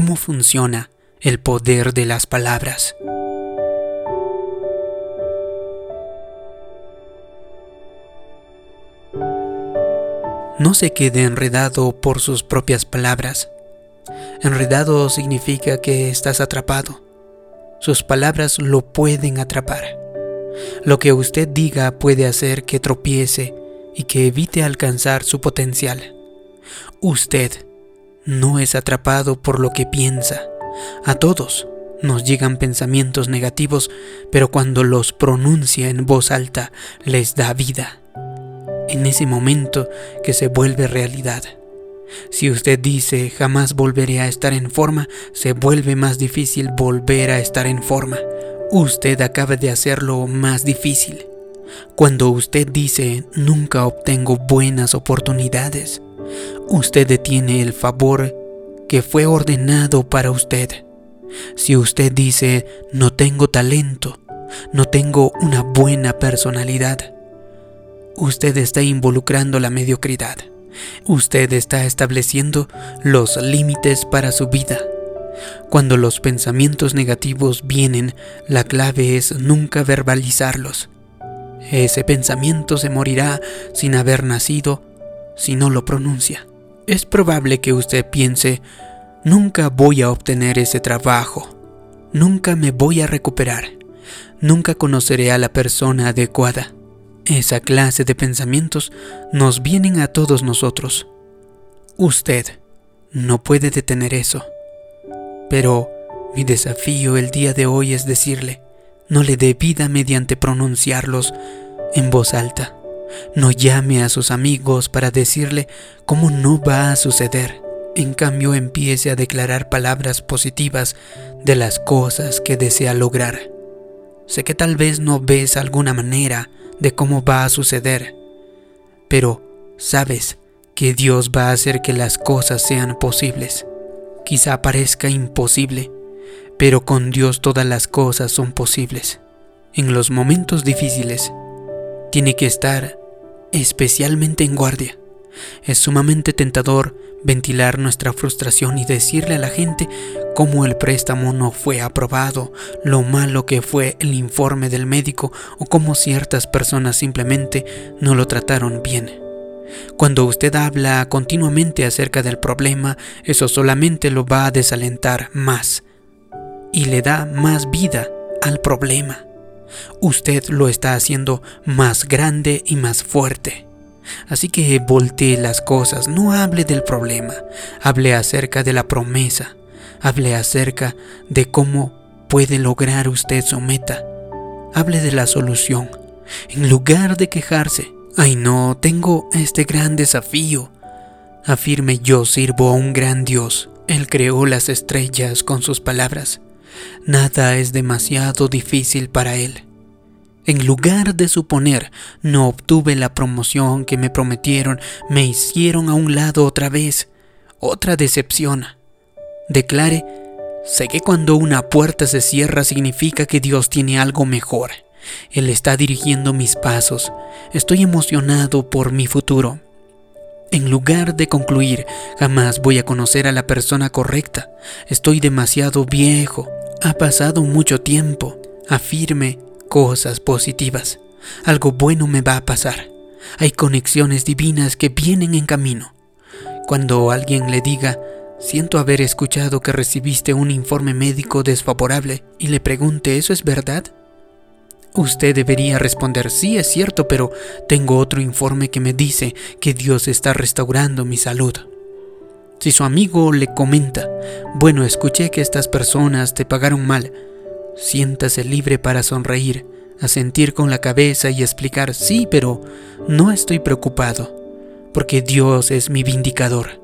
cómo funciona el poder de las palabras. No se quede enredado por sus propias palabras. Enredado significa que estás atrapado. Sus palabras lo pueden atrapar. Lo que usted diga puede hacer que tropiece y que evite alcanzar su potencial. Usted no es atrapado por lo que piensa. A todos nos llegan pensamientos negativos, pero cuando los pronuncia en voz alta les da vida. En ese momento que se vuelve realidad. Si usted dice jamás volveré a estar en forma, se vuelve más difícil volver a estar en forma. Usted acaba de hacerlo más difícil. Cuando usted dice nunca obtengo buenas oportunidades, usted detiene el favor que fue ordenado para usted. Si usted dice no tengo talento, no tengo una buena personalidad, usted está involucrando la mediocridad. Usted está estableciendo los límites para su vida. Cuando los pensamientos negativos vienen, la clave es nunca verbalizarlos. Ese pensamiento se morirá sin haber nacido si no lo pronuncia. Es probable que usted piense, nunca voy a obtener ese trabajo, nunca me voy a recuperar, nunca conoceré a la persona adecuada. Esa clase de pensamientos nos vienen a todos nosotros. Usted no puede detener eso. Pero mi desafío el día de hoy es decirle, no le dé vida mediante pronunciarlos en voz alta. No llame a sus amigos para decirle cómo no va a suceder. En cambio, empiece a declarar palabras positivas de las cosas que desea lograr. Sé que tal vez no ves alguna manera de cómo va a suceder, pero sabes que Dios va a hacer que las cosas sean posibles. Quizá parezca imposible, pero con Dios todas las cosas son posibles. En los momentos difíciles, tiene que estar especialmente en guardia. Es sumamente tentador ventilar nuestra frustración y decirle a la gente cómo el préstamo no fue aprobado, lo malo que fue el informe del médico o cómo ciertas personas simplemente no lo trataron bien. Cuando usted habla continuamente acerca del problema, eso solamente lo va a desalentar más y le da más vida al problema. Usted lo está haciendo más grande y más fuerte. Así que voltee las cosas, no hable del problema, hable acerca de la promesa, hable acerca de cómo puede lograr usted su meta, hable de la solución, en lugar de quejarse. Ay no, tengo este gran desafío. Afirme yo sirvo a un gran Dios. Él creó las estrellas con sus palabras. Nada es demasiado difícil para Él. En lugar de suponer no obtuve la promoción que me prometieron, me hicieron a un lado otra vez. Otra decepción. Declare, sé que cuando una puerta se cierra significa que Dios tiene algo mejor. Él está dirigiendo mis pasos. Estoy emocionado por mi futuro. En lugar de concluir, jamás voy a conocer a la persona correcta. Estoy demasiado viejo. Ha pasado mucho tiempo. Afirme cosas positivas. Algo bueno me va a pasar. Hay conexiones divinas que vienen en camino. Cuando alguien le diga, siento haber escuchado que recibiste un informe médico desfavorable y le pregunte, ¿eso es verdad? Usted debería responder, sí es cierto, pero tengo otro informe que me dice que Dios está restaurando mi salud. Si su amigo le comenta, bueno, escuché que estas personas te pagaron mal, siéntase libre para sonreír, asentir con la cabeza y explicar, sí, pero no estoy preocupado, porque Dios es mi vindicador.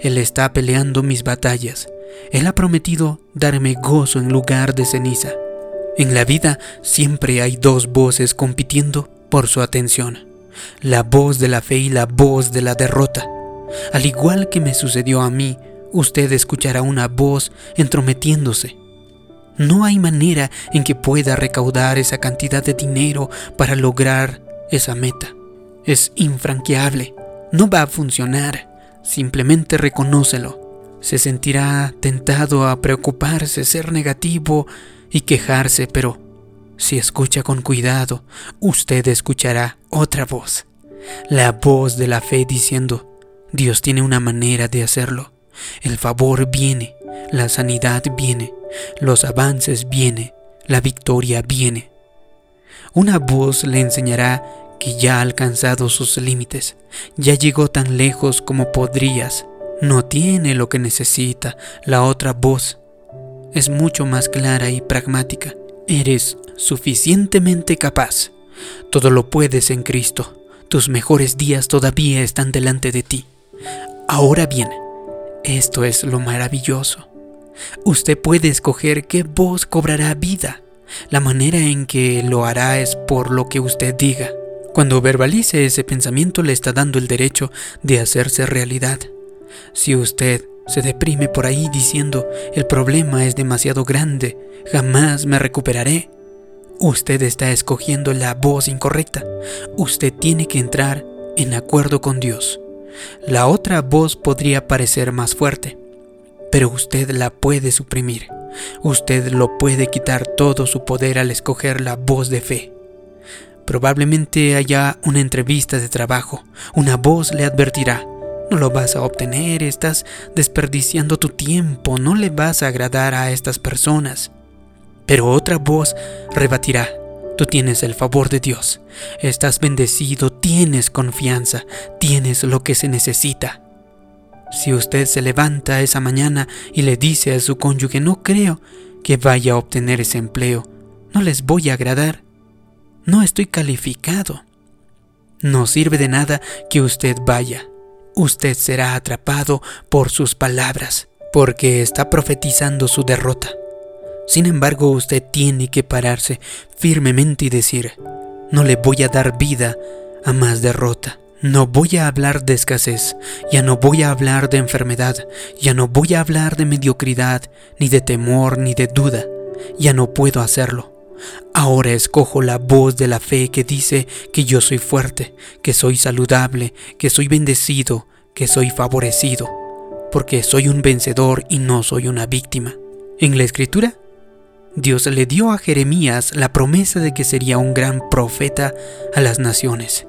Él está peleando mis batallas. Él ha prometido darme gozo en lugar de ceniza. En la vida siempre hay dos voces compitiendo por su atención, la voz de la fe y la voz de la derrota. Al igual que me sucedió a mí, usted escuchará una voz entrometiéndose. No hay manera en que pueda recaudar esa cantidad de dinero para lograr esa meta. Es infranqueable. No va a funcionar. Simplemente reconócelo. Se sentirá tentado a preocuparse, ser negativo y quejarse, pero si escucha con cuidado, usted escuchará otra voz, la voz de la fe diciendo, Dios tiene una manera de hacerlo. El favor viene, la sanidad viene, los avances viene, la victoria viene. Una voz le enseñará que ya ha alcanzado sus límites, ya llegó tan lejos como podrías, no tiene lo que necesita. La otra voz es mucho más clara y pragmática. Eres suficientemente capaz. Todo lo puedes en Cristo. Tus mejores días todavía están delante de ti. Ahora bien, esto es lo maravilloso. Usted puede escoger qué voz cobrará vida. La manera en que lo hará es por lo que usted diga. Cuando verbalice ese pensamiento le está dando el derecho de hacerse realidad. Si usted se deprime por ahí diciendo el problema es demasiado grande, jamás me recuperaré, usted está escogiendo la voz incorrecta. Usted tiene que entrar en acuerdo con Dios. La otra voz podría parecer más fuerte, pero usted la puede suprimir. Usted lo puede quitar todo su poder al escoger la voz de fe. Probablemente haya una entrevista de trabajo. Una voz le advertirá, no lo vas a obtener, estás desperdiciando tu tiempo, no le vas a agradar a estas personas. Pero otra voz rebatirá, Tú tienes el favor de Dios, estás bendecido, tienes confianza, tienes lo que se necesita. Si usted se levanta esa mañana y le dice a su cónyuge, no creo que vaya a obtener ese empleo, no les voy a agradar, no estoy calificado. No sirve de nada que usted vaya, usted será atrapado por sus palabras, porque está profetizando su derrota. Sin embargo, usted tiene que pararse firmemente y decir, no le voy a dar vida a más derrota. No voy a hablar de escasez, ya no voy a hablar de enfermedad, ya no voy a hablar de mediocridad, ni de temor, ni de duda, ya no puedo hacerlo. Ahora escojo la voz de la fe que dice que yo soy fuerte, que soy saludable, que soy bendecido, que soy favorecido, porque soy un vencedor y no soy una víctima. En la escritura, Dios le dio a Jeremías la promesa de que sería un gran profeta a las naciones.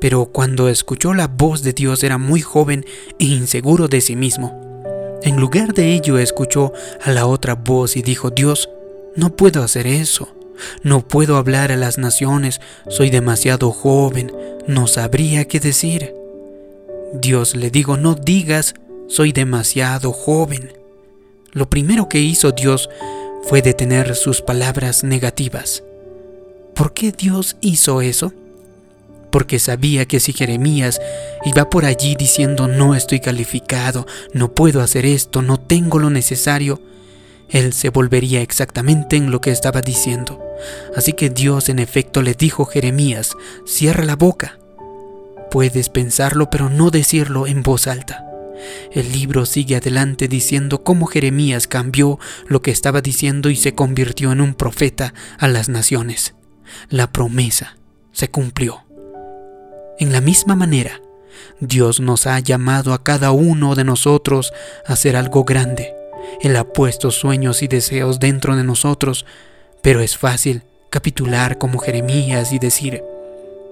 Pero cuando escuchó la voz de Dios era muy joven e inseguro de sí mismo. En lugar de ello escuchó a la otra voz y dijo, Dios, no puedo hacer eso. No puedo hablar a las naciones. Soy demasiado joven. No sabría qué decir. Dios le digo, no digas, soy demasiado joven. Lo primero que hizo Dios fue detener sus palabras negativas. ¿Por qué Dios hizo eso? Porque sabía que si Jeremías iba por allí diciendo no estoy calificado, no puedo hacer esto, no tengo lo necesario, él se volvería exactamente en lo que estaba diciendo. Así que Dios en efecto le dijo Jeremías, cierra la boca. Puedes pensarlo pero no decirlo en voz alta. El libro sigue adelante diciendo cómo Jeremías cambió lo que estaba diciendo y se convirtió en un profeta a las naciones. La promesa se cumplió. En la misma manera, Dios nos ha llamado a cada uno de nosotros a hacer algo grande él ha puesto sueños y deseos dentro de nosotros, pero es fácil capitular como Jeremías y decir,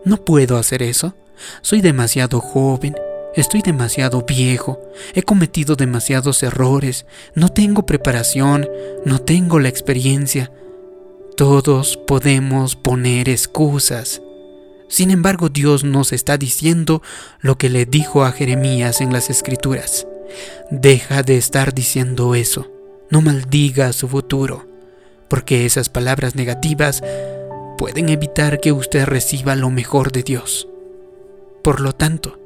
no puedo hacer eso, soy demasiado joven, estoy demasiado viejo, he cometido demasiados errores, no tengo preparación, no tengo la experiencia. Todos podemos poner excusas. Sin embargo, Dios nos está diciendo lo que le dijo a Jeremías en las Escrituras. Deja de estar diciendo eso. No maldiga su futuro, porque esas palabras negativas pueden evitar que usted reciba lo mejor de Dios. Por lo tanto,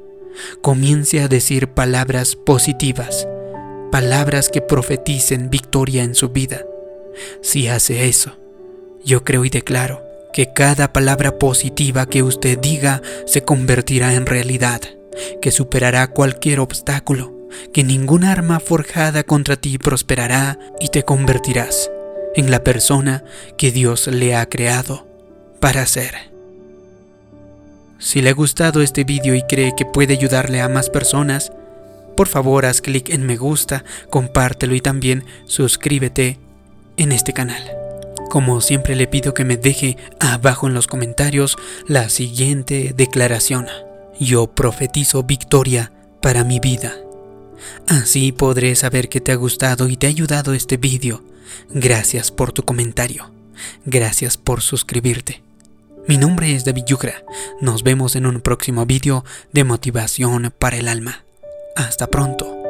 comience a decir palabras positivas, palabras que profeticen victoria en su vida. Si hace eso, yo creo y declaro que cada palabra positiva que usted diga se convertirá en realidad, que superará cualquier obstáculo que ningún arma forjada contra ti prosperará y te convertirás en la persona que Dios le ha creado para ser. Si le ha gustado este vídeo y cree que puede ayudarle a más personas, por favor haz clic en me gusta, compártelo y también suscríbete en este canal. Como siempre le pido que me deje abajo en los comentarios la siguiente declaración. Yo profetizo victoria para mi vida. Así podré saber que te ha gustado y te ha ayudado este vídeo. Gracias por tu comentario. Gracias por suscribirte. Mi nombre es David Yucra. Nos vemos en un próximo vídeo de motivación para el alma. Hasta pronto.